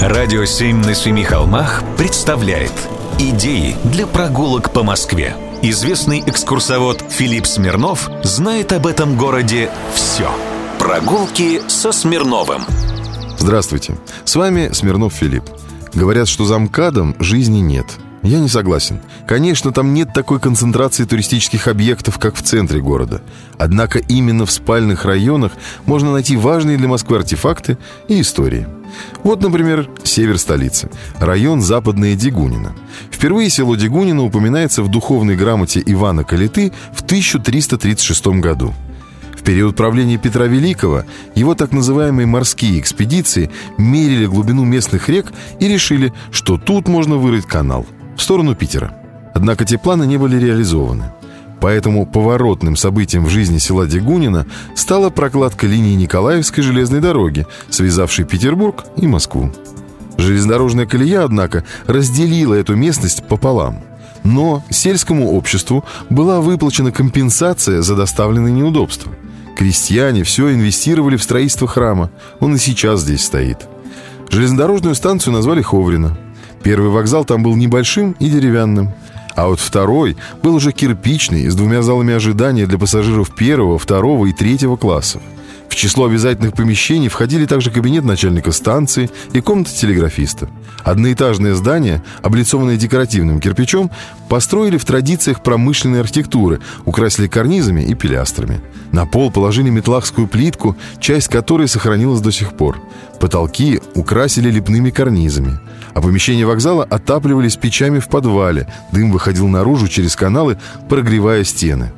Радио «Семь на семи холмах» представляет Идеи для прогулок по Москве Известный экскурсовод Филипп Смирнов знает об этом городе все Прогулки со Смирновым. Здравствуйте, с вами Смирнов Филипп. Говорят, что за МКАДом жизни нет – я не согласен. Конечно, там нет такой концентрации туристических объектов, как в центре города. Однако именно в спальных районах можно найти важные для Москвы артефакты и истории. Вот, например, север столицы, район Западная Дегунина. Впервые село Дегунина упоминается в духовной грамоте Ивана Калиты в 1336 году. В период правления Петра Великого его так называемые морские экспедиции мерили глубину местных рек и решили, что тут можно вырыть канал – в сторону Питера. Однако те планы не были реализованы. Поэтому поворотным событием в жизни села Дегунина стала прокладка линии Николаевской железной дороги, связавшей Петербург и Москву. Железнодорожная колея, однако, разделила эту местность пополам. Но сельскому обществу была выплачена компенсация за доставленные неудобства. Крестьяне все инвестировали в строительство храма. Он и сейчас здесь стоит. Железнодорожную станцию назвали Ховрина – Первый вокзал там был небольшим и деревянным. А вот второй был уже кирпичный, с двумя залами ожидания для пассажиров первого, второго и третьего классов. В число обязательных помещений входили также кабинет начальника станции и комната телеграфиста. Одноэтажное здание, облицованное декоративным кирпичом, построили в традициях промышленной архитектуры, украсили карнизами и пилястрами. На пол положили метлахскую плитку, часть которой сохранилась до сих пор. Потолки украсили лепными карнизами. А помещения вокзала отапливались печами в подвале. Дым выходил наружу через каналы, прогревая стены.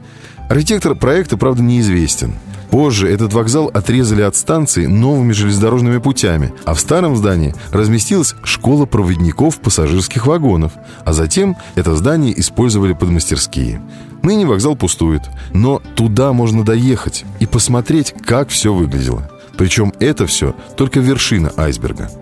Архитектор проекта, правда, неизвестен – Позже этот вокзал отрезали от станции новыми железнодорожными путями, а в старом здании разместилась школа проводников пассажирских вагонов, а затем это здание использовали под мастерские. Ныне вокзал пустует, но туда можно доехать и посмотреть, как все выглядело. Причем это все только вершина айсберга –